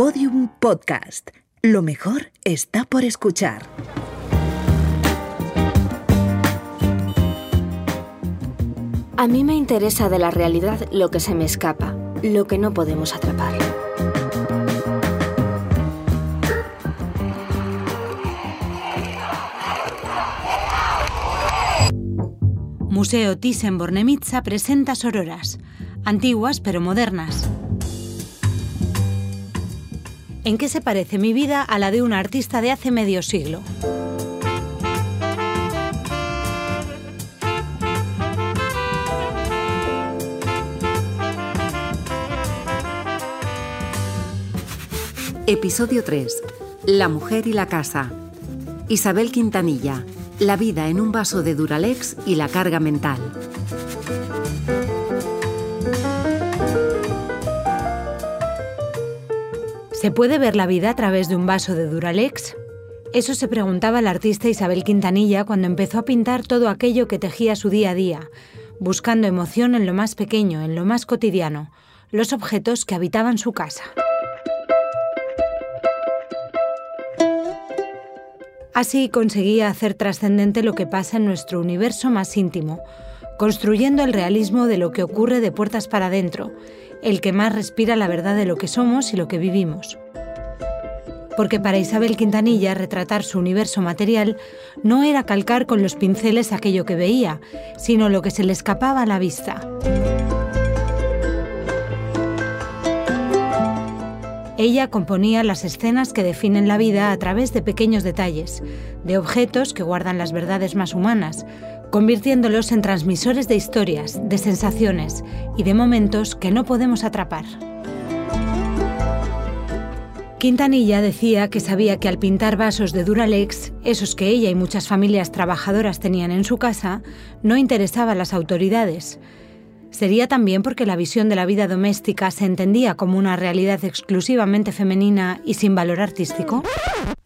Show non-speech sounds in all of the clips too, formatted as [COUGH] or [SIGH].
Podium Podcast. Lo mejor está por escuchar. A mí me interesa de la realidad lo que se me escapa, lo que no podemos atrapar. Museo Thyssen-Bornemisza presenta sororas, antiguas pero modernas. ¿En qué se parece mi vida a la de un artista de hace medio siglo? Episodio 3. La mujer y la casa. Isabel Quintanilla. La vida en un vaso de Duralex y la carga mental. ¿Se puede ver la vida a través de un vaso de Duralex? Eso se preguntaba la artista Isabel Quintanilla cuando empezó a pintar todo aquello que tejía su día a día, buscando emoción en lo más pequeño, en lo más cotidiano, los objetos que habitaban su casa. Así conseguía hacer trascendente lo que pasa en nuestro universo más íntimo, construyendo el realismo de lo que ocurre de puertas para adentro, el que más respira la verdad de lo que somos y lo que vivimos. Porque para Isabel Quintanilla retratar su universo material no era calcar con los pinceles aquello que veía, sino lo que se le escapaba a la vista. Ella componía las escenas que definen la vida a través de pequeños detalles, de objetos que guardan las verdades más humanas, convirtiéndolos en transmisores de historias, de sensaciones y de momentos que no podemos atrapar. Quintanilla decía que sabía que al pintar vasos de Duralex, esos que ella y muchas familias trabajadoras tenían en su casa, no interesaba a las autoridades, ¿Sería también porque la visión de la vida doméstica se entendía como una realidad exclusivamente femenina y sin valor artístico?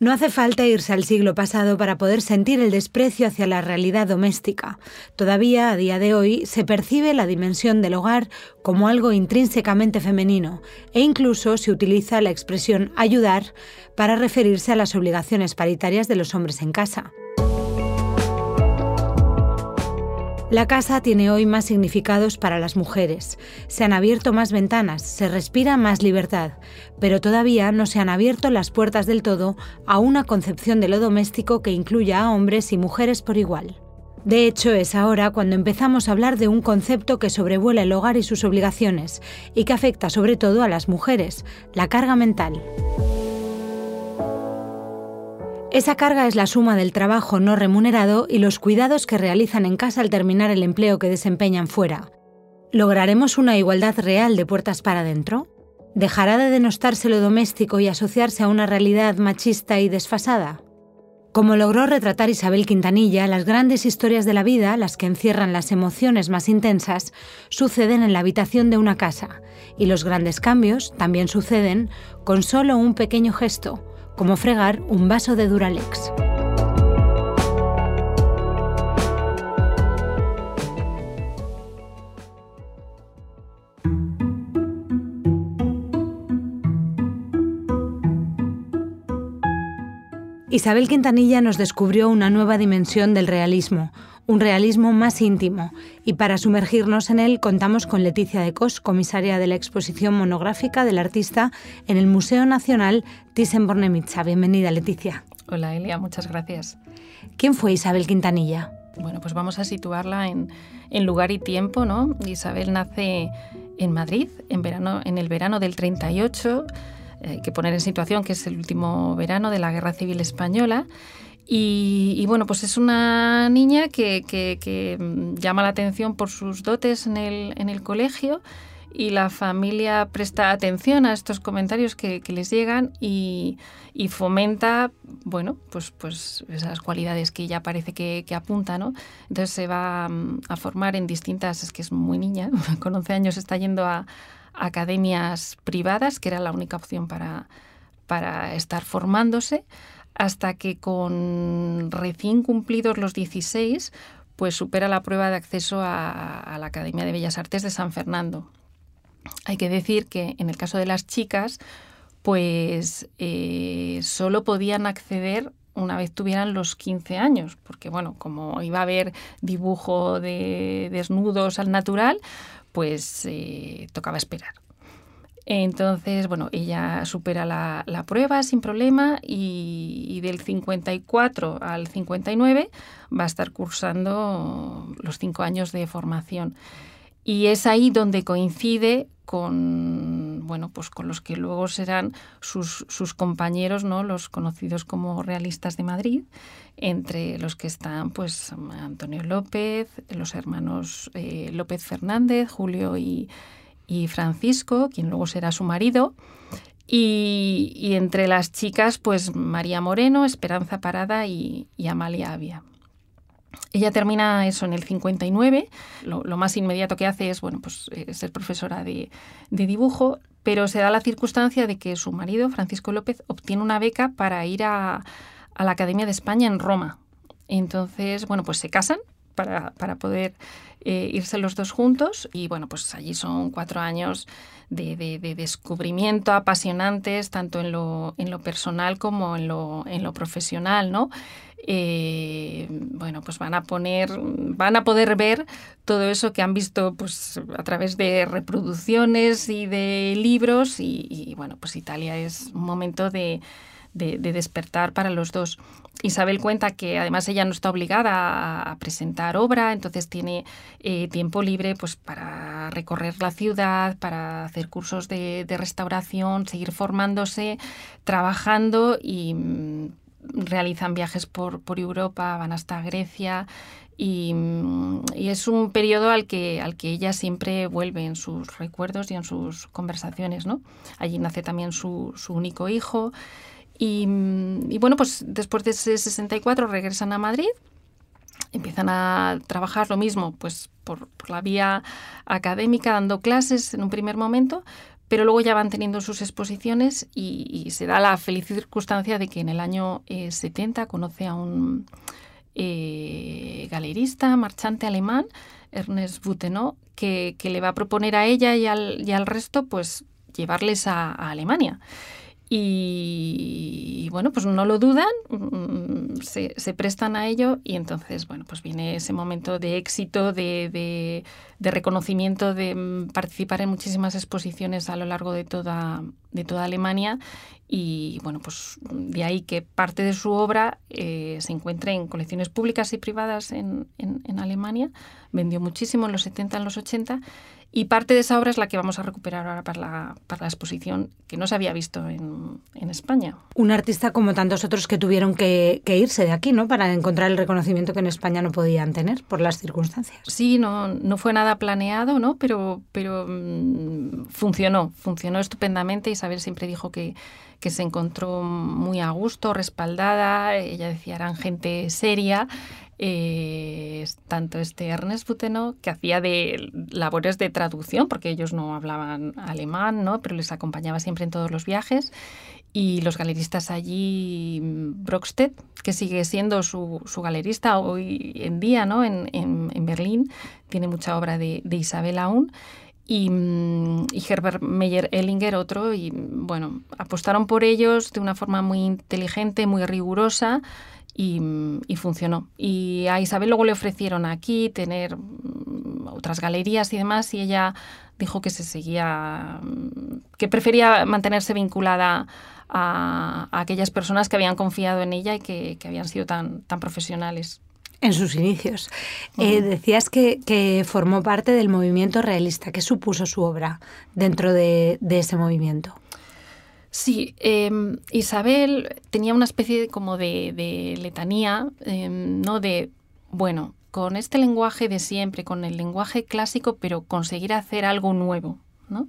No hace falta irse al siglo pasado para poder sentir el desprecio hacia la realidad doméstica. Todavía, a día de hoy, se percibe la dimensión del hogar como algo intrínsecamente femenino e incluso se utiliza la expresión ayudar para referirse a las obligaciones paritarias de los hombres en casa. La casa tiene hoy más significados para las mujeres. Se han abierto más ventanas, se respira más libertad, pero todavía no se han abierto las puertas del todo a una concepción de lo doméstico que incluya a hombres y mujeres por igual. De hecho, es ahora cuando empezamos a hablar de un concepto que sobrevuela el hogar y sus obligaciones, y que afecta sobre todo a las mujeres, la carga mental. Esa carga es la suma del trabajo no remunerado y los cuidados que realizan en casa al terminar el empleo que desempeñan fuera. ¿Lograremos una igualdad real de puertas para adentro? ¿Dejará de denostarse lo doméstico y asociarse a una realidad machista y desfasada? Como logró retratar Isabel Quintanilla, las grandes historias de la vida, las que encierran las emociones más intensas, suceden en la habitación de una casa, y los grandes cambios también suceden con solo un pequeño gesto, como fregar un vaso de Duralex. Isabel Quintanilla nos descubrió una nueva dimensión del realismo, un realismo más íntimo, y para sumergirnos en él contamos con Leticia de Cos, comisaria de la exposición monográfica del artista en el Museo Nacional Thyssen-Bornemisza. Bienvenida, Leticia. Hola, Elia, muchas gracias. ¿Quién fue Isabel Quintanilla? Bueno, pues vamos a situarla en, lugar y tiempo, ¿no? Isabel nace en Madrid en, verano, en el verano del 38, hay que poner en situación que es el último verano de la Guerra Civil Española y, bueno, pues es una niña que, mm, llama la atención por sus dotes en el, colegio y la familia presta atención a estos comentarios que, les llegan y, fomenta, bueno, pues, pues esas cualidades que ella parece que, apunta, ¿no? Entonces se va mm, a formar en distintas, es que es muy niña, [LAUGHS] con 11 años está yendo a, academias privadas, que era la única opción para, para estar formándose hasta que con recién cumplidos los 16, pues supera la prueba de acceso a, la Academia de Bellas Artes de San Fernando. Hay que decir que en el caso de las chicas, pues eh, solo podían acceder una vez tuvieran los 15 años, porque bueno, como iba a haber dibujo de desnudos al natural, pues eh, tocaba esperar. Entonces, bueno, ella supera la, prueba sin problema y, del 54 al 59 va a estar cursando los cinco años de formación. Y es ahí donde coincide con, bueno, pues con los que luego serán sus, sus, compañeros, ¿no? los conocidos como realistas de Madrid, entre los que están pues, Antonio López, los hermanos eh, López Fernández, Julio y, y, Francisco, quien luego será su marido. Y, entre las chicas, pues María Moreno, Esperanza Parada y, Amalia Avia. Ella termina eso en el 59. Lo, más inmediato que hace es, bueno, pues, eh, ser profesora de, dibujo, pero se da la circunstancia de que su marido, Francisco López, obtiene una beca para ir a, la Academia de España en Roma. Entonces, bueno, pues se casan para, poder eh, irse los dos juntos y bueno, pues allí son cuatro años de, descubrimiento apasionantes, tanto en lo, en lo personal como en lo, en lo profesional, ¿no? Eh, bueno, pues van a poner, van a poder ver todo eso que han visto pues, a través de reproducciones y de libros y, bueno, pues Italia es un momento de, despertar para los dos. Isabel cuenta que además ella no está obligada a, presentar obra, entonces tiene eh, tiempo libre pues, para recorrer la ciudad, para hacer cursos de, de restauración, seguir formándose, trabajando y realizan viajes por, por Europa, van hasta Grecia y, es un periodo al que, al que ella siempre vuelve en sus recuerdos y en sus conversaciones. ¿no? Allí nace también su, su único hijo y, bueno, pues después de ese 64 regresan a Madrid empiezan a trabajar lo mismo, pues por, la vía académica, dando clases en un primer momento, pero luego ya van teniendo sus exposiciones y, se da la feliz circunstancia de que en el año 70 eh, conoce a un eh, galerista, marchante alemán, Ernest Butenau, que, le va a proponer a ella y al, resto pues llevarles a Alemania. Y, bueno, pues no lo dudan, mm, se, prestan a ello y entonces, bueno, pues viene ese momento de éxito, de, reconocimiento, de mm, participar en muchísimas exposiciones a lo largo de toda, de toda Alemania y bueno, pues de ahí que parte de su obra eh, se encuentre en colecciones públicas y privadas en, en Alemania, vendió muchísimo en los 70, en los 80 y parte de esa obra es la que vamos a recuperar ahora para la, para la exposición que no se había visto en, en, España. Un artista como tantos otros que tuvieron que, irse de aquí, ¿no? Para encontrar el reconocimiento que en España no podían tener por las circunstancias. Sí, no, no fue nada planeado, ¿no? Pero, pero mm, funcionó, funcionó estupendamente. Isabel siempre dijo que, que se encontró muy a gusto, respaldada. Ella decía, eran gente seria eh, tanto este Ernest Butenau, que hacía de labores de traducción, porque ellos no hablaban alemán, ¿no? pero les acompañaba siempre en todos los viajes, y los galeristas allí, Brockstedt, que sigue siendo su, galerista hoy en día ¿no? en, Berlín, tiene mucha obra de, Isabel aún, y, y, Herbert Meyer Ellinger otro, y bueno, apostaron por ellos de una forma muy inteligente, muy rigurosa, y, funcionó. Y a Isabel luego le ofrecieron aquí tener mm, otras galerías y demás y ella dijo que se seguía, mm, que prefería mantenerse vinculada a, aquellas personas que habían confiado en ella y que, habían sido tan, tan profesionales. En sus inicios. Eh, decías que, formó parte del movimiento realista. ¿Qué supuso su obra dentro de ese movimiento? Sí, em, Isabel tenía una especie como de, letanía, em, ¿no? De, bueno, con este lenguaje de siempre, con el lenguaje clásico, pero conseguir hacer algo nuevo, ¿no?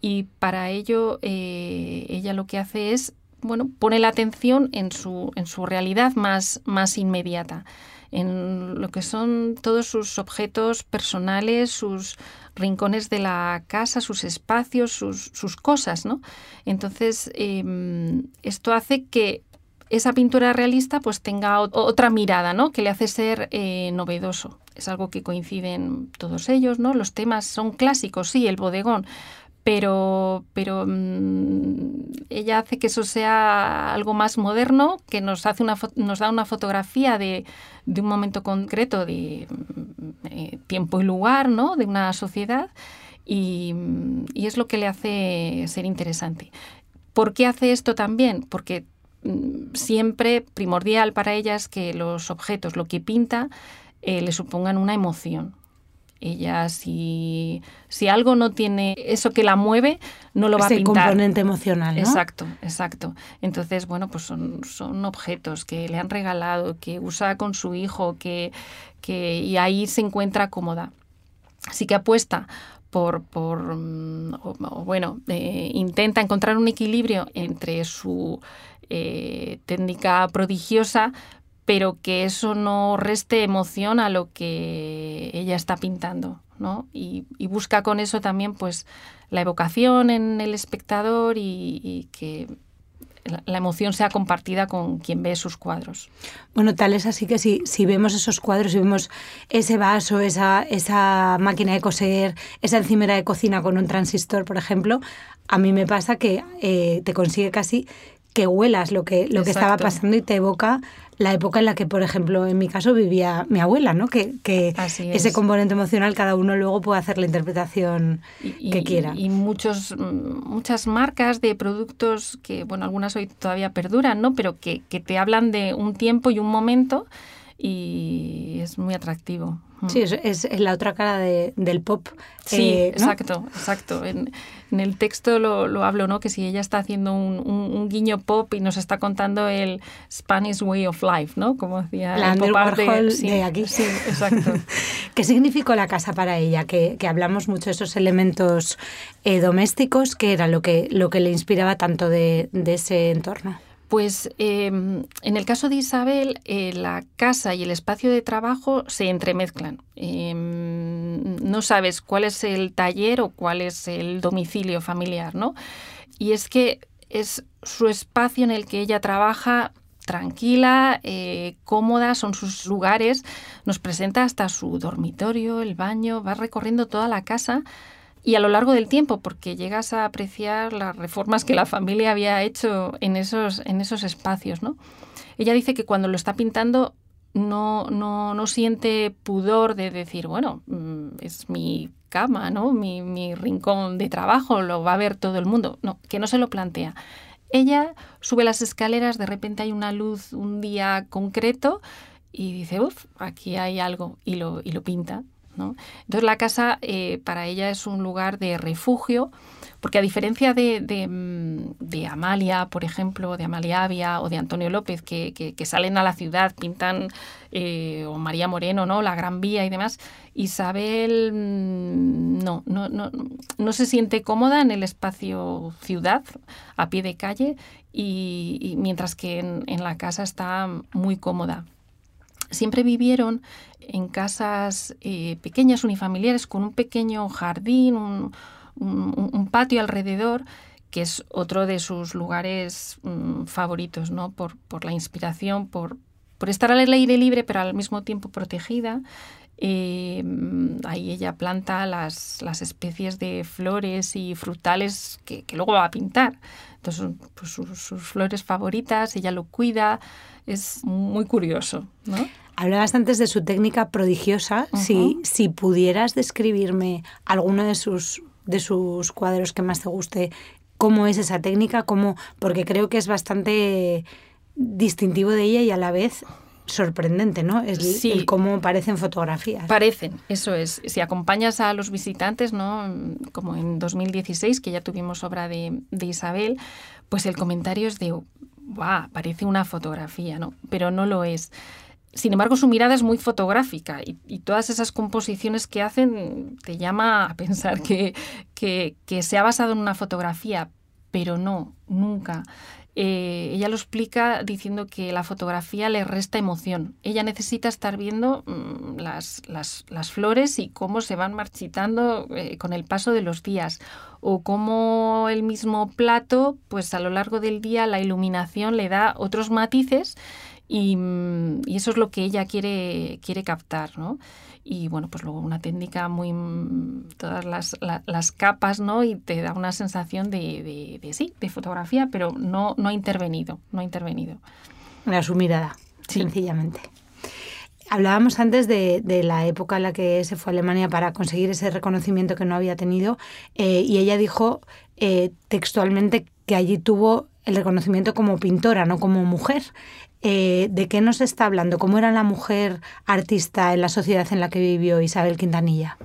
Y para ello eh, ella lo que hace es, bueno, pone la atención en su, en su realidad más, más inmediata en lo que son todos sus objetos personales, sus rincones de la casa, sus espacios, sus, sus cosas, ¿no? Entonces, em, esto hace que esa pintura realista pues tenga otra mirada, ¿no? Que le hace ser eh, novedoso. Es algo que coinciden todos ellos, ¿no? Los temas son clásicos, sí, el bodegón, pero, pero mm, ella hace que eso sea algo más moderno, que nos, hace una, nos da una fotografía de, un momento concreto de mm, eh, tiempo y lugar, ¿no? de una sociedad, y, y, es lo que le hace ser interesante. ¿Por qué hace esto también? Porque mm, siempre primordial para ella es que los objetos, lo que pinta, eh, le supongan una emoción. Ella, si, si algo no tiene eso que la mueve, no lo va a pintar. componente emocional, ¿no? Exacto, exacto. Entonces, bueno, pues son, son objetos que le han regalado, que usa con su hijo, que, que y ahí se encuentra cómoda. Así que apuesta por, por mm, bueno, eh, intenta encontrar un equilibrio entre su eh, técnica prodigiosa, pero que eso no reste emoción a lo que ella está pintando, ¿no? Y, busca con eso también, pues, la evocación en el espectador y, que la, emoción sea compartida con quien ve sus cuadros. Bueno, tal es así que si, si vemos esos cuadros, si vemos ese vaso, esa, esa máquina de coser, esa encimera de cocina con un transistor, por ejemplo, a mí me pasa que eh, te consigue casi que huelas lo que, lo que estaba pasando y te evoca la época en la que, por ejemplo, en mi caso vivía mi abuela, ¿no? Que, que ese componente emocional cada uno luego puede hacer la interpretación que quiera. Y muchos, muchas marcas de productos que, bueno, algunas hoy todavía perduran, ¿no? Pero que, que te hablan de un tiempo y un momento y es muy atractivo. Sí, es, es la otra cara de, del pop. Sí, eh, exacto, exacto. En, en, el texto lo, lo, hablo, ¿no? Que si ella está haciendo un, un, guiño pop y nos está contando el Spanish way of life, ¿no? Como decía la el pop de, sí, de, aquí. Sí, exacto. [LAUGHS] ¿Qué significó la casa para ella? Que, que hablamos mucho de esos elementos eh, domésticos, que era lo que, lo que le inspiraba tanto de, de ese entorno. Pues em, en el caso de Isabel, eh, la casa y el espacio de trabajo se entremezclan. Em, no sabes cuál es el taller o cuál es el domicilio familiar, ¿no? Y es que es su espacio en el que ella trabaja tranquila, eh, cómoda, son sus lugares. Nos presenta hasta su dormitorio, el baño, va recorriendo toda la casa y a lo largo del tiempo, porque llegas a apreciar las reformas que la familia había hecho en esos, en esos espacios. ¿no? Ella dice que cuando lo está pintando no, no, no siente pudor de decir, bueno, mm, es mi cama, ¿no? Mi, mi rincón de trabajo, lo va a ver todo el mundo. No, que no se lo plantea. Ella sube las escaleras, de repente hay una luz un día concreto y dice, uff, aquí hay algo y lo, y lo pinta. Entonces la casa eh, para ella es un lugar de refugio, porque a diferencia de, de, mm, Amalia, por ejemplo, de Amalia Avia o de Antonio López, que, que, salen a la ciudad, pintan, eh, o María Moreno, ¿no? La Gran Vía y demás, Isabel mm, no, no, no, no se siente cómoda en el espacio ciudad, a pie de calle, y, mientras que en la casa está muy cómoda siempre vivieron en casas eh, pequeñas, unifamiliares, con un pequeño jardín, un, patio alrededor, que es otro de sus lugares mm, favoritos, ¿no? Por, la inspiración, por, por estar al aire libre, pero al mismo tiempo protegida. Eh, ahí ella planta las, las, especies de flores y frutales que, luego va a pintar. Entonces, pues, sus, sus, flores favoritas, ella lo cuida, es muy curioso. ¿no? Hablabas antes de su técnica prodigiosa. si, si pudieras describirme alguno de sus, de sus cuadros que más te guste, ¿cómo es esa técnica? ¿Cómo? Porque creo que es bastante distintivo de ella y a la vez sorprendente, ¿no? Es sí. cómo parecen fotografías. Parecen, eso es. Si acompañas a los visitantes, ¿no? Como en 2016, que ya tuvimos obra de, de Isabel, pues el comentario es de, ¡guau! Parece una fotografía, ¿no? Pero no lo es. Sin embargo, su mirada es muy fotográfica y, todas esas composiciones que hacen te llama a pensar que, que, se ha basado en una fotografía, pero no, nunca. Eh, ella lo explica diciendo que la fotografía le resta emoción. Ella necesita estar viendo mm, las, las, flores y cómo se van marchitando eh, con el paso de los días o cómo el mismo plato, pues a lo largo del día la iluminación le da otros matices Y, y, eso es lo que ella quiere, quiere captar, ¿no? Y bueno, pues luego una técnica muy, mm, todas las, las capas, ¿no? Y te da una sensación de, de, sí, de fotografía, pero no, no ha intervenido, no ha intervenido. Era su mirada, sencillamente. Hablábamos antes de, de, la época en la que se fue a Alemania para conseguir ese reconocimiento que no había tenido eh, y ella dijo eh, textualmente que allí tuvo el reconocimiento como pintora, no como mujer. Eh, ¿De qué nos está hablando? ¿Cómo era la mujer artista en la sociedad en la que vivió Isabel Quintanilla?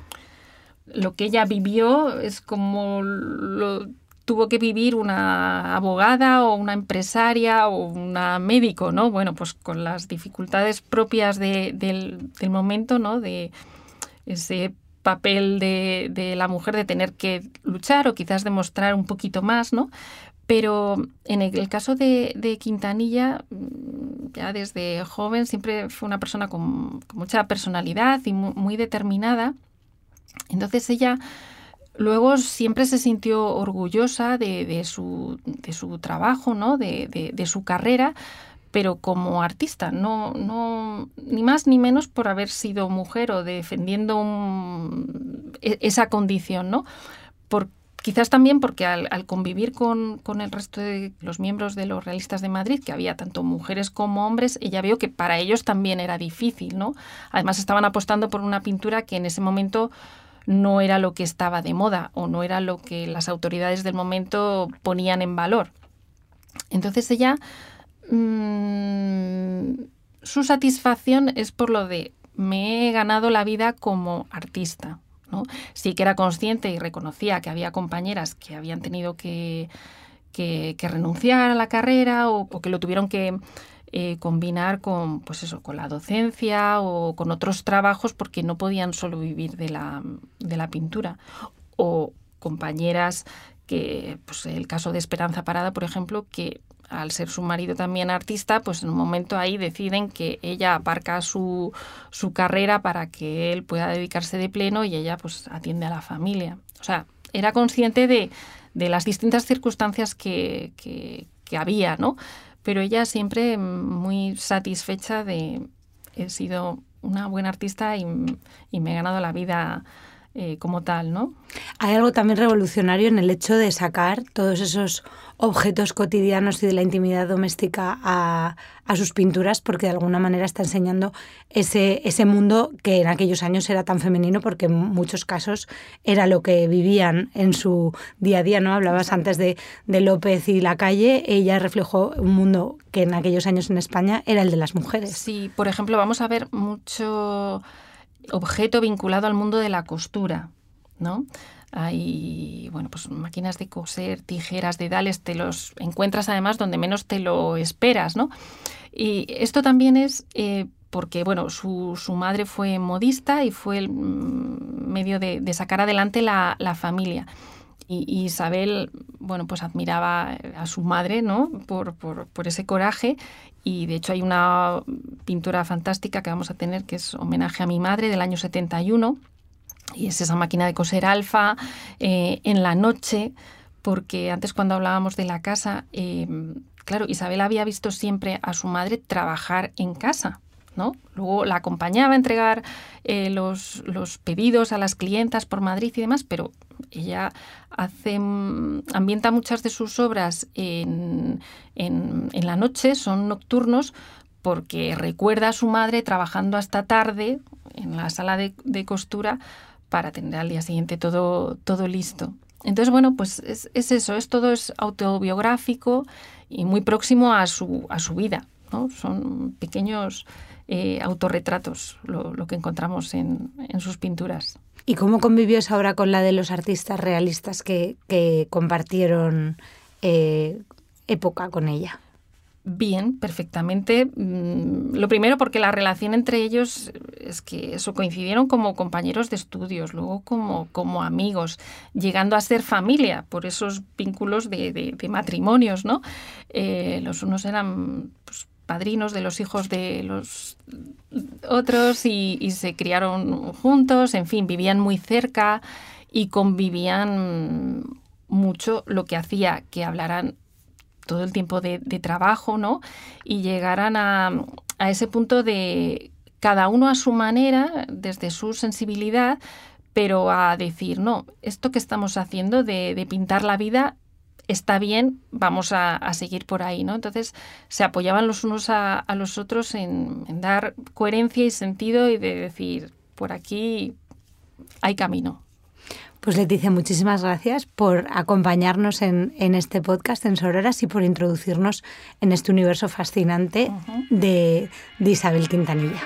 Lo que ella vivió es como lo tuvo que vivir una abogada o una empresaria o una médico, ¿no? Bueno, pues con las dificultades propias del, momento, ¿no? De ese papel de, la mujer de tener que luchar o quizás demostrar un poquito más, ¿no? Pero en el caso de, Quintanilla, mm, ya desde joven siempre fue una persona con, mucha personalidad y muy, determinada. Entonces ella luego siempre se sintió orgullosa de, su, trabajo, ¿no? de, su carrera, pero como artista, no, no, ni más ni menos por haber sido mujer o defendiendo e, esa condición, ¿no? Quizás también porque al, convivir con, el resto de los miembros de los realistas de Madrid, que había tanto mujeres como hombres, ella vio que para ellos también era difícil, ¿no? Además estaban apostando por una pintura que en ese momento no era lo que estaba de moda o no era lo que las autoridades del momento ponían en valor. Entonces ella, mm, su satisfacción es por lo de me he ganado la vida como artista. Sí que era consciente y reconocía que había compañeras que habían tenido que, renunciar a la carrera o, que lo tuvieron que eh, combinar con, pues eso, con la docencia o con otros trabajos porque no podían solo vivir de la, de la pintura. O compañeras que, pues el caso de Esperanza Parada, por ejemplo, que al ser su marido también artista, pues en un momento ahí deciden que ella aparca su, su carrera para que él pueda dedicarse de pleno y ella pues atiende a la familia. O sea, era consciente de, de las distintas circunstancias que, que, había, ¿no? Pero ella siempre muy satisfecha de he sido una buena artista y, y me he ganado la vida eh, como tal, ¿no? Hay algo también revolucionario en el hecho de sacar todos esos objetos cotidianos y de la intimidad doméstica a, sus pinturas, porque de alguna manera está enseñando ese, ese mundo que en aquellos años era tan femenino, porque en muchos casos era lo que vivían en su día a día, ¿no? Hablabas antes de, de López y la calle, ella reflejó un mundo que en aquellos años en España era el de las mujeres. Sí, por ejemplo, vamos a ver mucho objeto vinculado al mundo de la costura, ¿no? Hay, bueno, pues máquinas de coser, tijeras, dedales, te los encuentras además donde menos te lo esperas, ¿no? Y esto también es eh, porque, bueno, su, su, madre fue modista y fue el mm, medio de, sacar adelante la, la familia. Y, Isabel, bueno, pues admiraba a su madre, ¿no? Por, por, por, ese coraje. Y de hecho hay una pintura fantástica que vamos a tener que es homenaje a mi madre del año 71. Y es esa máquina de coser alfa eh, en la noche, porque antes cuando hablábamos de la casa, eh, claro, Isabel había visto siempre a su madre trabajar en casa. Luego la acompañaba a entregar eh, los, los, pedidos a las clientas por Madrid y demás, pero ella hace, mm, ambienta muchas de sus obras en, en, la noche, son nocturnos, porque recuerda a su madre trabajando hasta tarde en la sala de, costura para tener al día siguiente todo, todo listo. Entonces, bueno, pues es, eso, es todo es autobiográfico y muy próximo a su, a su vida. Son pequeños eh, autorretratos lo, que encontramos en, en sus pinturas. ¿Y cómo convivió esa obra con la de los artistas realistas que, compartieron eh, época con ella? Bien, perfectamente. Mm, lo primero porque la relación entre ellos es que eso coincidieron como compañeros de estudios, luego como, como amigos, llegando a ser familia por esos vínculos de, matrimonios, ¿no? Eh, los unos eran pues, padrinos de los hijos de los otros y, se criaron juntos, en fin, vivían muy cerca y convivían mucho, lo que hacía que hablaran todo el tiempo de, trabajo, ¿no? Y llegaran a, ese punto de cada uno a su manera, desde su sensibilidad, pero a decir, no, esto que estamos haciendo de, pintar la vida está bien, vamos a, seguir por ahí, ¿no? Entonces se apoyaban los unos a, los otros en, dar coherencia y sentido y de decir, por aquí hay camino. Pues Leticia, muchísimas gracias por acompañarnos en, este podcast en Sororas y por introducirnos en este universo fascinante de Isabel Quintanilla.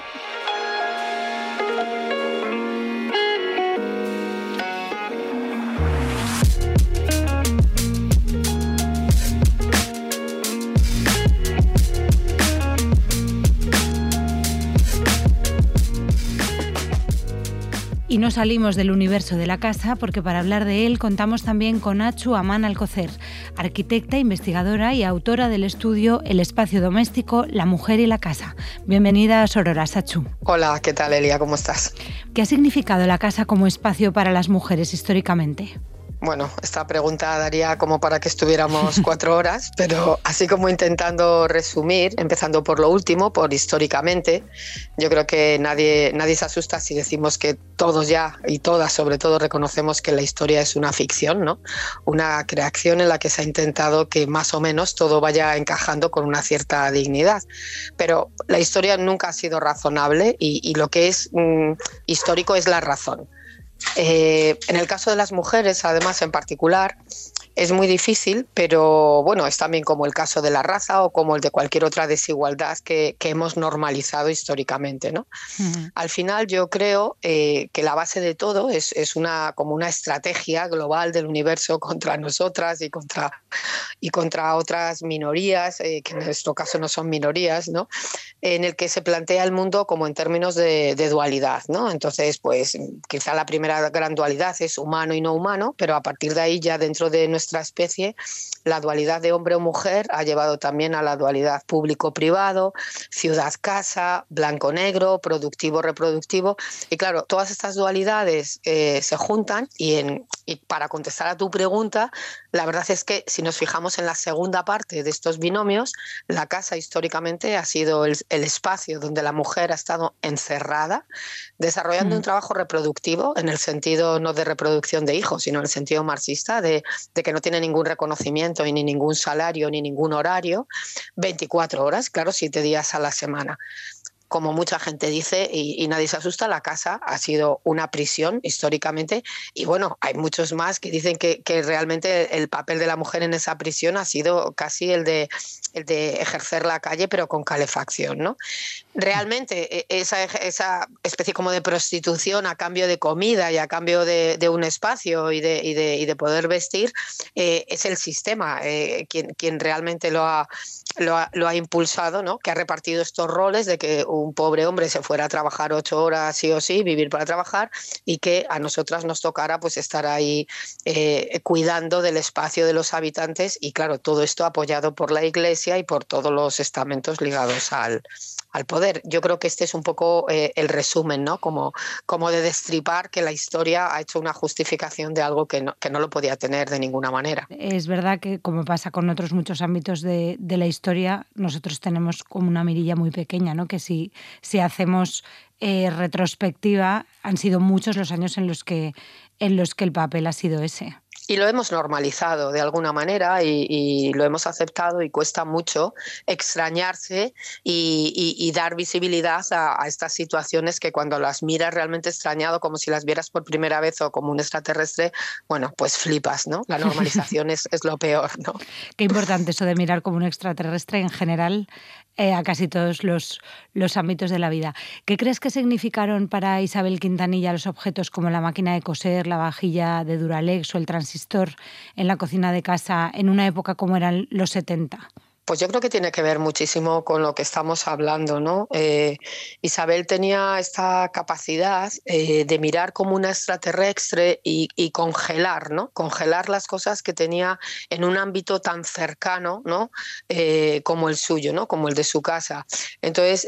No salimos del universo de la casa porque para hablar de él contamos también con Achu Aman Alcocer, arquitecta, investigadora y autora del estudio El espacio doméstico, la mujer y la casa. Bienvenida a Sororas, Achu. Hola, ¿qué tal Elia? ¿Cómo estás? ¿Qué ha significado la casa como espacio para las mujeres históricamente? Bueno, esta pregunta daría como para que estuviéramos [LAUGHS] cuatro horas, pero así como intentando resumir, empezando por lo último, por históricamente, yo creo que nadie, nadie se asusta si decimos que todos ya y todas sobre todo reconocemos que la historia es una ficción, ¿no? Una creación en la que se ha intentado que más o menos todo vaya encajando con una cierta dignidad. Pero la historia nunca ha sido razonable y, lo que es mm, histórico es la razón. Eh, en el caso de las mujeres, además, en particular, es muy difícil, pero bueno, es también como el caso de la raza o como el de cualquier otra desigualdad que, hemos normalizado históricamente. ¿no? Al final yo creo eh, que la base de todo es, una, como una estrategia global del universo [LAUGHS] contra nosotras y contra, y contra otras minorías, eh, que en nuestro caso no son minorías, ¿no? en el que se plantea el mundo como en términos de, de dualidad. ¿no? Entonces, pues quizá la primera gran dualidad es humano y no humano, pero a partir de ahí ya dentro de nuestra especie, la dualidad de hombre o mujer ha llevado también a la dualidad público-privado, ciudad-casa, blanco-negro, productivo-reproductivo. Y claro, todas estas dualidades eh, se juntan y, en, y para contestar a tu pregunta, la verdad es que si nos fijamos en la segunda parte de estos binomios, la casa históricamente ha sido el, espacio donde la mujer ha estado encerrada, desarrollando un mm. trabajo reproductivo en el sentido no de reproducción de hijos, sino en el sentido marxista de, de que no tiene ningún reconocimiento y ni ningún salario ni ningún horario, 24 horas, claro, 7 días a la semana como mucha gente dice, y, nadie se asusta, la casa ha sido una prisión históricamente. Y bueno, hay muchos más que dicen que, realmente el papel de la mujer en esa prisión ha sido casi el de, de ejercer la calle, pero con calefacción. ¿no? Realmente e, esa, esa especie como de prostitución a cambio de comida y a cambio de, un espacio y de, y de, poder vestir eh, es el sistema eh, quien, quien realmente lo ha, lo ha, lo ha impulsado, ¿no? que ha repartido estos roles de que un pobre hombre se fuera a trabajar ocho horas sí o sí, vivir para trabajar, y que a nosotras nos tocara pues estar ahí eh, cuidando del espacio de los habitantes y claro, todo esto apoyado por la Iglesia y por todos los estamentos ligados al, al poder. Yo creo que este es un poco eh, el resumen, ¿no? Como, como de destripar que la historia ha hecho una justificación de algo que no, que no lo podía tener de ninguna manera. Es verdad que, como pasa con otros muchos ámbitos de, de la historia, nosotros tenemos como una mirilla muy pequeña, ¿no? Que si, si hacemos eh, retrospectiva, han sido muchos los años en los que, en los que el papel ha sido ese y lo hemos normalizado de alguna manera y, lo hemos aceptado y cuesta mucho extrañarse y, dar visibilidad a, estas situaciones que cuando las miras realmente extrañado, como si las vieras por primera vez o como un extraterrestre, bueno, pues flipas, ¿no? La normalización es, es, lo peor, ¿no? [LAUGHS] Qué importante eso de mirar como un extraterrestre en general eh, a casi todos los, los ámbitos de la vida. ¿Qué crees que significaron para Isabel Quintanilla los objetos como la máquina de coser, la vajilla de Duralex o el transistor en la cocina de casa en una época como eran los 70? Pues yo creo que tiene que ver muchísimo con lo que estamos hablando, ¿no? Eh, Isabel tenía esta capacidad eh, de mirar como una extraterrestre y, congelar, ¿no? Congelar las cosas que tenía en un ámbito tan cercano, ¿no? Eh, como el suyo, ¿no? Como el de su casa. Entonces,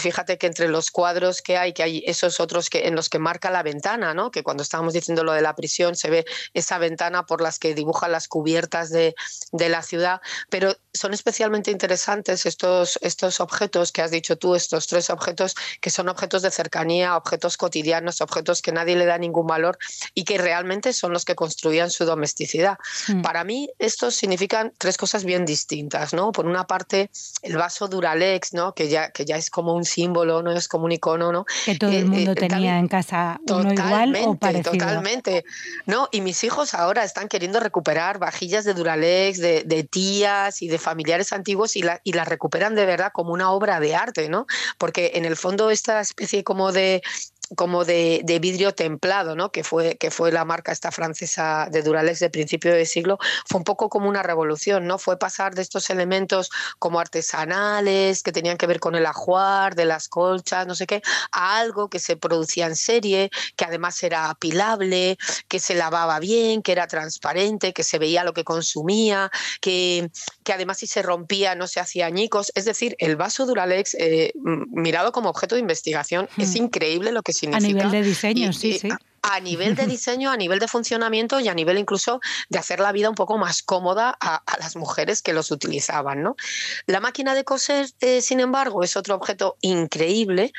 fíjate que entre los cuadros que hay, que hay esos otros que, en los que marca la ventana, ¿no? Que cuando estábamos diciendo lo de la prisión se ve esa ventana por las que dibujan las cubiertas de, la ciudad, pero son especialmente interesantes estos, estos objetos que has dicho tú, estos tres objetos que son objetos de cercanía, objetos cotidianos, objetos que nadie le da ningún valor y que realmente son los que construían su domesticidad. Mm. Para mí estos significan tres cosas bien distintas, ¿no? Por una parte, el vaso Duralex, ¿no? Que ya, que ya es como un símbolo, ¿no? Es como un icono, ¿no? Que todo el eh, mundo eh, tenía en casa uno igual o parecido. Totalmente, ¿no? Y mis hijos ahora están queriendo recuperar vajillas de Duralex, de, de tías y de familiares antiguos y, la, y las recuperan de verdad como una obra de arte, ¿no? Porque en el fondo esta especie como de como de, vidrio templado, ¿no? que, fue, que fue la marca esta francesa de Duralex de principio de siglo, fue un poco como una revolución, ¿no? Fue pasar de estos elementos como artesanales, que tenían que ver con el ajuar, de las colchas, no sé qué, a algo que se producía en serie, que además era apilable, que se lavaba bien, que era transparente, que se veía lo que consumía, que, que además si se rompía no se hacía añicos. Es decir, el vaso Duralex, eh, mirado como objeto de investigación, es hmm. increíble lo que a nivel de diseño, sí, sí a nivel de [LAUGHS] diseño, a nivel de funcionamiento y a nivel incluso de hacer la vida un poco más cómoda a, las mujeres que los utilizaban. ¿no? La máquina de coser, eh, sin embargo, es otro objeto increíble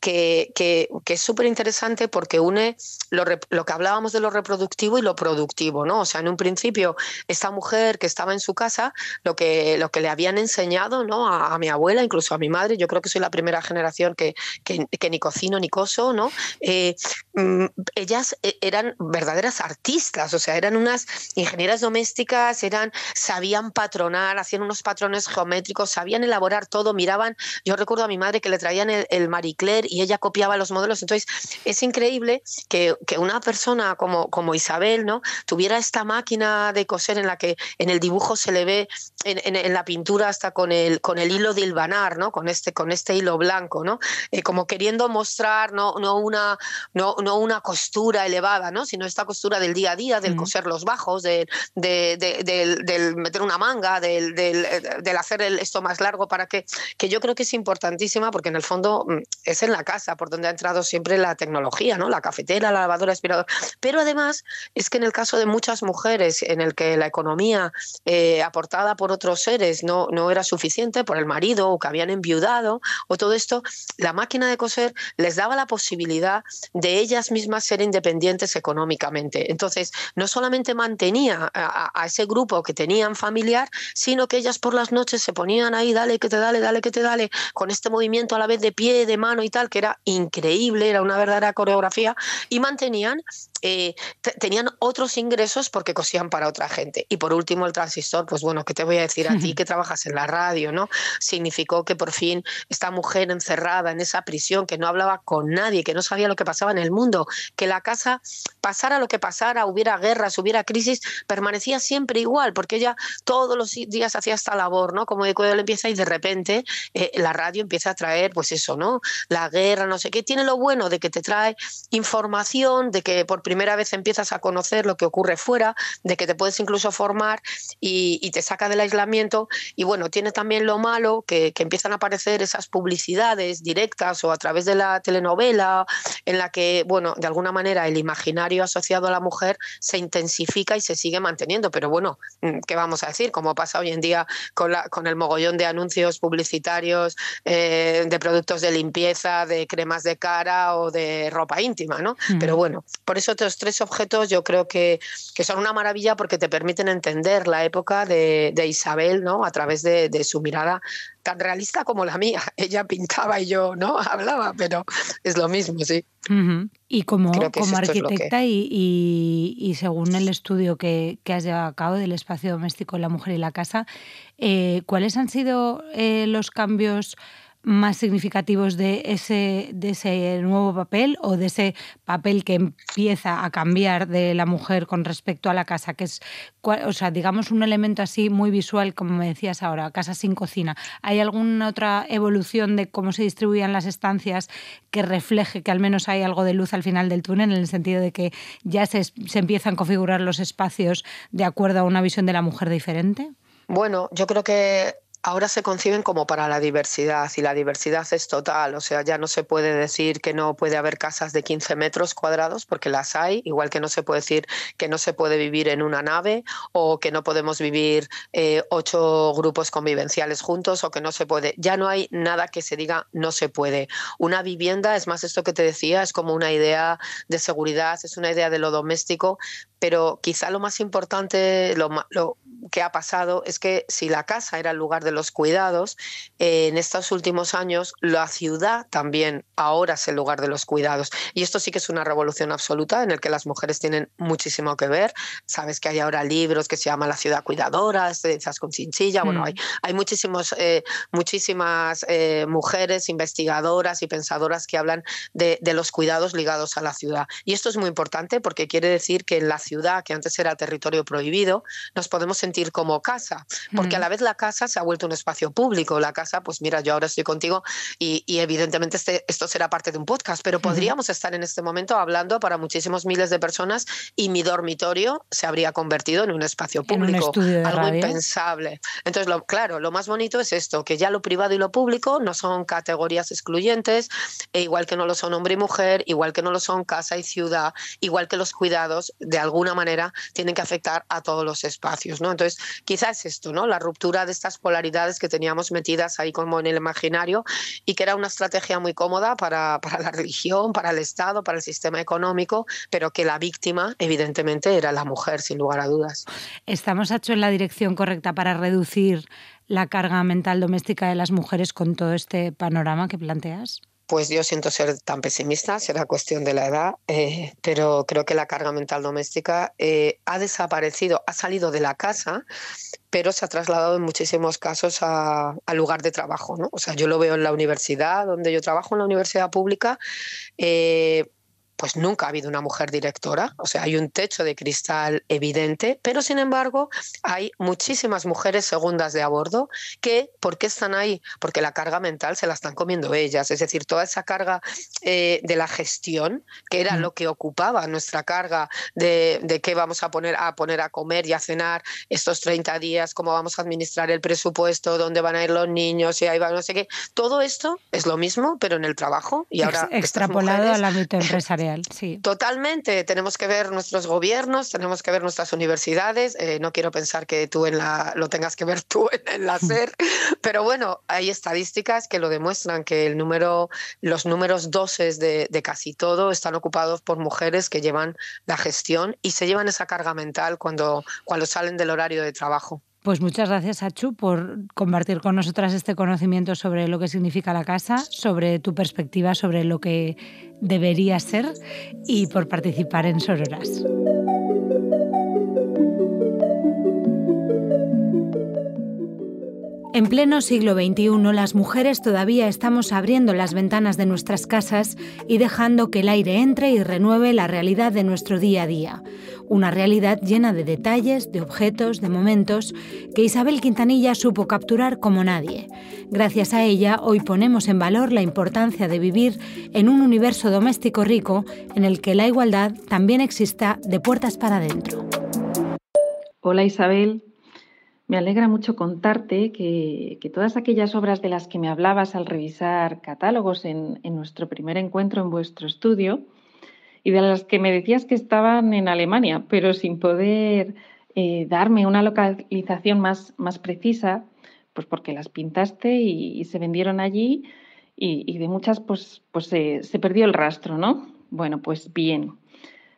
que, que, es súper interesante porque une lo, lo, que hablábamos de lo reproductivo y lo productivo. ¿no? O sea, en un principio, esta mujer que estaba en su casa, lo que, lo que le habían enseñado ¿no? a, mi abuela, incluso a mi madre, yo creo que soy la primera generación que, que, ni cocino ni coso, ¿no? Eh, mm, ellas eh, eran verdaderas artistas, o sea, eran unas ingenieras domésticas, eran, sabían patronar, hacían unos patrones geométricos, sabían elaborar todo, miraban, yo recuerdo a mi madre que le traían el, Marie Claire y ella copiaba los modelos, entonces es increíble que, una persona como, como Isabel, ¿no? Tuviera esta máquina de coser en la que en el dibujo se le ve, en, la pintura hasta con el, con el hilo de hilvanar, ¿no? Con este, con este hilo blanco, ¿no? Eh, como queriendo mostrar no, no, una, no, no una costura elevada, ¿no? sino esta costura del día a día, del coser los bajos, del, del, meter una manga, del, del, hacer esto más largo para que, que yo creo que es importantísima porque en el fondo mm, es en la casa por donde ha entrado siempre la tecnología, ¿no? la cafetera, la lavadora, aspirador. Pero además es que en el caso de muchas mujeres en el que la economía eh, aportada por otros seres no, no era suficiente, por el marido o que habían enviudado o todo esto, la máquina de coser les daba la posibilidad de ellas mismas ser independientes económicamente. Entonces, no solamente mantenía a, ese grupo que tenían familiar, sino que ellas por las noches se ponían ahí, dale que te dale, dale que te dale, con este movimiento a la vez de pie, de mano y tal, que era increíble, era una verdadera coreografía, y mantenían eh, tenían otros ingresos porque cosían para otra gente. Y por último, el transistor, pues bueno, ¿qué te voy a decir a ti [LAUGHS] que trabajas en la radio? ¿no? Significó que por fin esta mujer encerrada en esa prisión, que no hablaba con nadie, que no sabía lo que pasaba en el mundo, que la casa, pasara lo que pasara, hubiera guerras, hubiera crisis, permanecía siempre igual, porque ella todos los días hacía esta labor, ¿no? Como de cuidado limpieza y de repente eh, la radio empieza a traer, pues eso, ¿no? La guerra, no sé qué. Tiene lo bueno de que te trae información, de que por primera vez empiezas a conocer lo que ocurre fuera, de que te puedes incluso formar y, te saca del aislamiento. Y bueno, tiene también lo malo que, empiezan a aparecer esas publicidades directas o a través de la telenovela, en la que, bueno, de alguna manera el imaginario asociado a la mujer se intensifica y se sigue manteniendo. Pero bueno, mm, ¿qué vamos a decir? Como pasa hoy en día con, la, con el mogollón de anuncios publicitarios eh, de productos de limpieza, de cremas de cara o de ropa íntima, ¿no? Pero bueno, por eso estos tres objetos yo creo que, que, son una maravilla porque te permiten entender la época de, de Isabel, ¿no? A través de, de, su mirada tan realista como la mía. [LAUGHS] Ella pintaba y yo, ¿no? [LAUGHS] Hablaba, pero es lo mismo, sí. Y como, como arquitecta y, y, y, según el estudio que, que, has llevado a cabo del espacio doméstico, la mujer y la casa, eh, ¿cuáles han sido eh, los cambios más significativos de ese, de ese nuevo papel o de ese papel que empieza a cambiar de la mujer con respecto a la casa, que es, o sea, digamos un elemento así muy visual, como me decías ahora, casa sin cocina. ¿Hay alguna otra evolución de cómo se distribuían las estancias que refleje que al menos hay algo de luz al final del túnel, en el sentido de que ya se, se empiezan a configurar los espacios de acuerdo a una visión de la mujer diferente? Bueno, yo creo que ahora se conciben como para la diversidad y la diversidad es total, o sea, ya no se puede decir que no puede haber casas de 15 metros cuadrados porque las hay, igual que no se puede decir que no se puede vivir en una nave o que no podemos vivir eh, ocho grupos convivenciales juntos o que no se puede, ya no hay nada que se diga no se puede. Una vivienda, es más esto que te decía, es como una idea de seguridad, es una idea de lo doméstico, pero quizá lo más importante, lo, lo que ha pasado es que si la casa era el lugar de los cuidados, eh, en estos últimos años la ciudad también ahora es el lugar de los cuidados. Y esto sí que es una revolución absoluta en el que las mujeres tienen muchísimo que ver. Sabes que hay ahora libros que se llaman La ciudad cuidadora, Experiencias con Chinchilla. Bueno, hay, mm. hay muchísimos, eh, muchísimas eh, mujeres investigadoras y pensadoras que hablan de, de los cuidados ligados a la ciudad. Y esto es muy importante porque quiere decir que en la ciudad, que antes era territorio prohibido, nos podemos sentir como casa, porque a la vez la casa se ha vuelto un espacio público. La casa, pues mira, yo ahora estoy contigo y, evidentemente este, esto será parte de un podcast, pero podríamos estar en este momento hablando para muchísimos miles de personas y mi dormitorio se habría convertido en un espacio público, algo impensable. Entonces, lo, claro, lo más bonito es esto, que ya lo privado y lo público no son categorías excluyentes, e igual que no lo son hombre y mujer, igual que no lo son casa y ciudad, igual que los cuidados, de alguna manera tienen que afectar a todos los espacios, ¿no? Entonces, quizás esto, ¿no? La ruptura de estas polaridades que teníamos metidas ahí como en el imaginario y que era una estrategia muy cómoda para, para la religión, para el Estado, para el sistema económico, pero que la víctima, evidentemente, era la mujer, sin lugar a dudas. ¿Estamos hecho en la dirección correcta para reducir la carga mental doméstica de las mujeres con todo este panorama que planteas? Pues yo siento ser tan pesimista, será cuestión de la edad, eh, pero creo que la carga mental doméstica eh, ha desaparecido, ha salido de la casa, pero se ha trasladado en muchísimos casos al lugar de trabajo. ¿no? O sea, yo lo veo en la universidad, donde yo trabajo en la universidad pública. Eh, pues nunca ha habido una mujer directora, o sea, hay un techo de cristal evidente, pero sin embargo hay muchísimas mujeres segundas de a bordo que, ¿por qué están ahí? Porque la carga mental se la están comiendo ellas, es decir, toda esa carga eh, de la gestión, que era lo que ocupaba nuestra carga de, de, qué vamos a poner, a poner a comer y a cenar estos 30 días, cómo vamos a administrar el presupuesto, dónde van a ir los niños, y ahí va no sé qué, todo esto es lo mismo, pero en el trabajo. Y ahora extrapolado al ámbito [LAUGHS] empresarial sí. Totalmente. Tenemos que ver nuestros gobiernos, tenemos que ver nuestras universidades. Eh, no quiero pensar que tú en la, lo tengas que ver [LAUGHS] tú en, la [LAUGHS] SER, pero bueno, hay estadísticas que lo demuestran, que el número, los números doses de, de casi todo están ocupados por mujeres que llevan la gestión y se llevan esa carga mental cuando, cuando salen del horario de trabajo. Pues muchas gracias, Achu, por compartir con nosotras este conocimiento sobre lo que significa la casa, sobre tu perspectiva sobre lo que debería ser y por participar en Sororas. En pleno siglo XXI, las mujeres todavía estamos abriendo las ventanas de nuestras casas y dejando que el aire entre y renueve la realidad de nuestro día a día. Una realidad llena de detalles, de objetos, de momentos que Isabel Quintanilla supo capturar como nadie. Gracias a ella, hoy ponemos en valor la importancia de vivir en un universo doméstico rico en el que la igualdad también exista de puertas para adentro. Hola Isabel, me alegra mucho contarte que, todas aquellas obras de las que me hablabas al revisar catálogos en, nuestro primer encuentro en vuestro estudio y de las que me decías que estaban en Alemania, pero sin poder eh, darme una localización más, más, precisa, pues porque las pintaste y, se vendieron allí y, de muchas pues, pues se, se perdió el rastro, ¿no? Bueno, pues bien,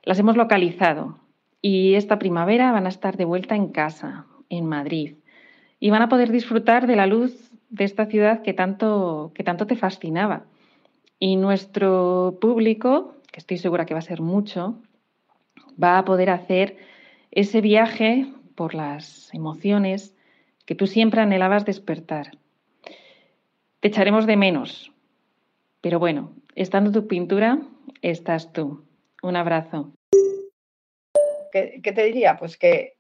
las hemos localizado y esta primavera van a estar de vuelta en casa, en Madrid y van a poder disfrutar de la luz de esta ciudad que tanto, que tanto te fascinaba. Y nuestro público, que estoy segura que va a ser mucho, va a poder hacer ese viaje por las emociones que tú siempre anhelabas despertar. Te echaremos de menos. Pero bueno, estando tu pintura, estás tú. Un abrazo. ¿Qué, te diría? Pues que,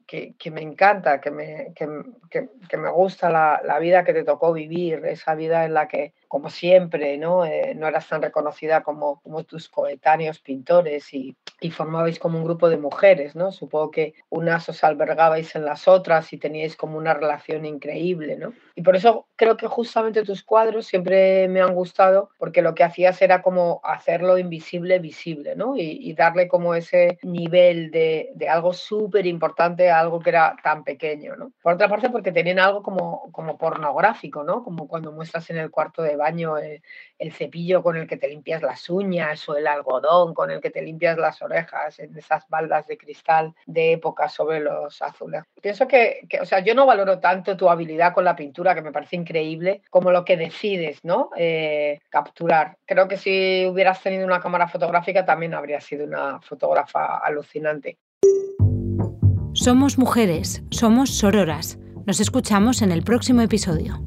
me encanta, que me, que, me gusta la, la, vida que te tocó vivir, esa vida en la que como siempre, ¿no? Eh, no eras tan reconocida como, como tus coetáneos pintores y, y, formabais como un grupo de mujeres, ¿no? Supongo que unas os albergabais en las otras y teníais como una relación increíble, ¿no? Y por eso creo que justamente tus cuadros siempre me han gustado porque lo que hacías era como hacerlo invisible visible, ¿no? Y, y darle como ese nivel de, de algo súper importante a algo que era tan pequeño, ¿no? Por otra parte, porque tenían algo como, como pornográfico, ¿no? Como cuando muestras en el cuarto de baño, el, cepillo con el que te limpias las uñas o el algodón con el que te limpias las orejas en esas baldas de cristal de época sobre los azules. Pienso que, o sea, yo no valoro tanto tu habilidad con la pintura, que me parece increíble, como lo que decides, ¿no? Eh, capturar. Creo que si hubieras tenido una cámara fotográfica también habría sido una fotógrafa alucinante. Somos mujeres, somos sororas. Nos escuchamos en el próximo episodio.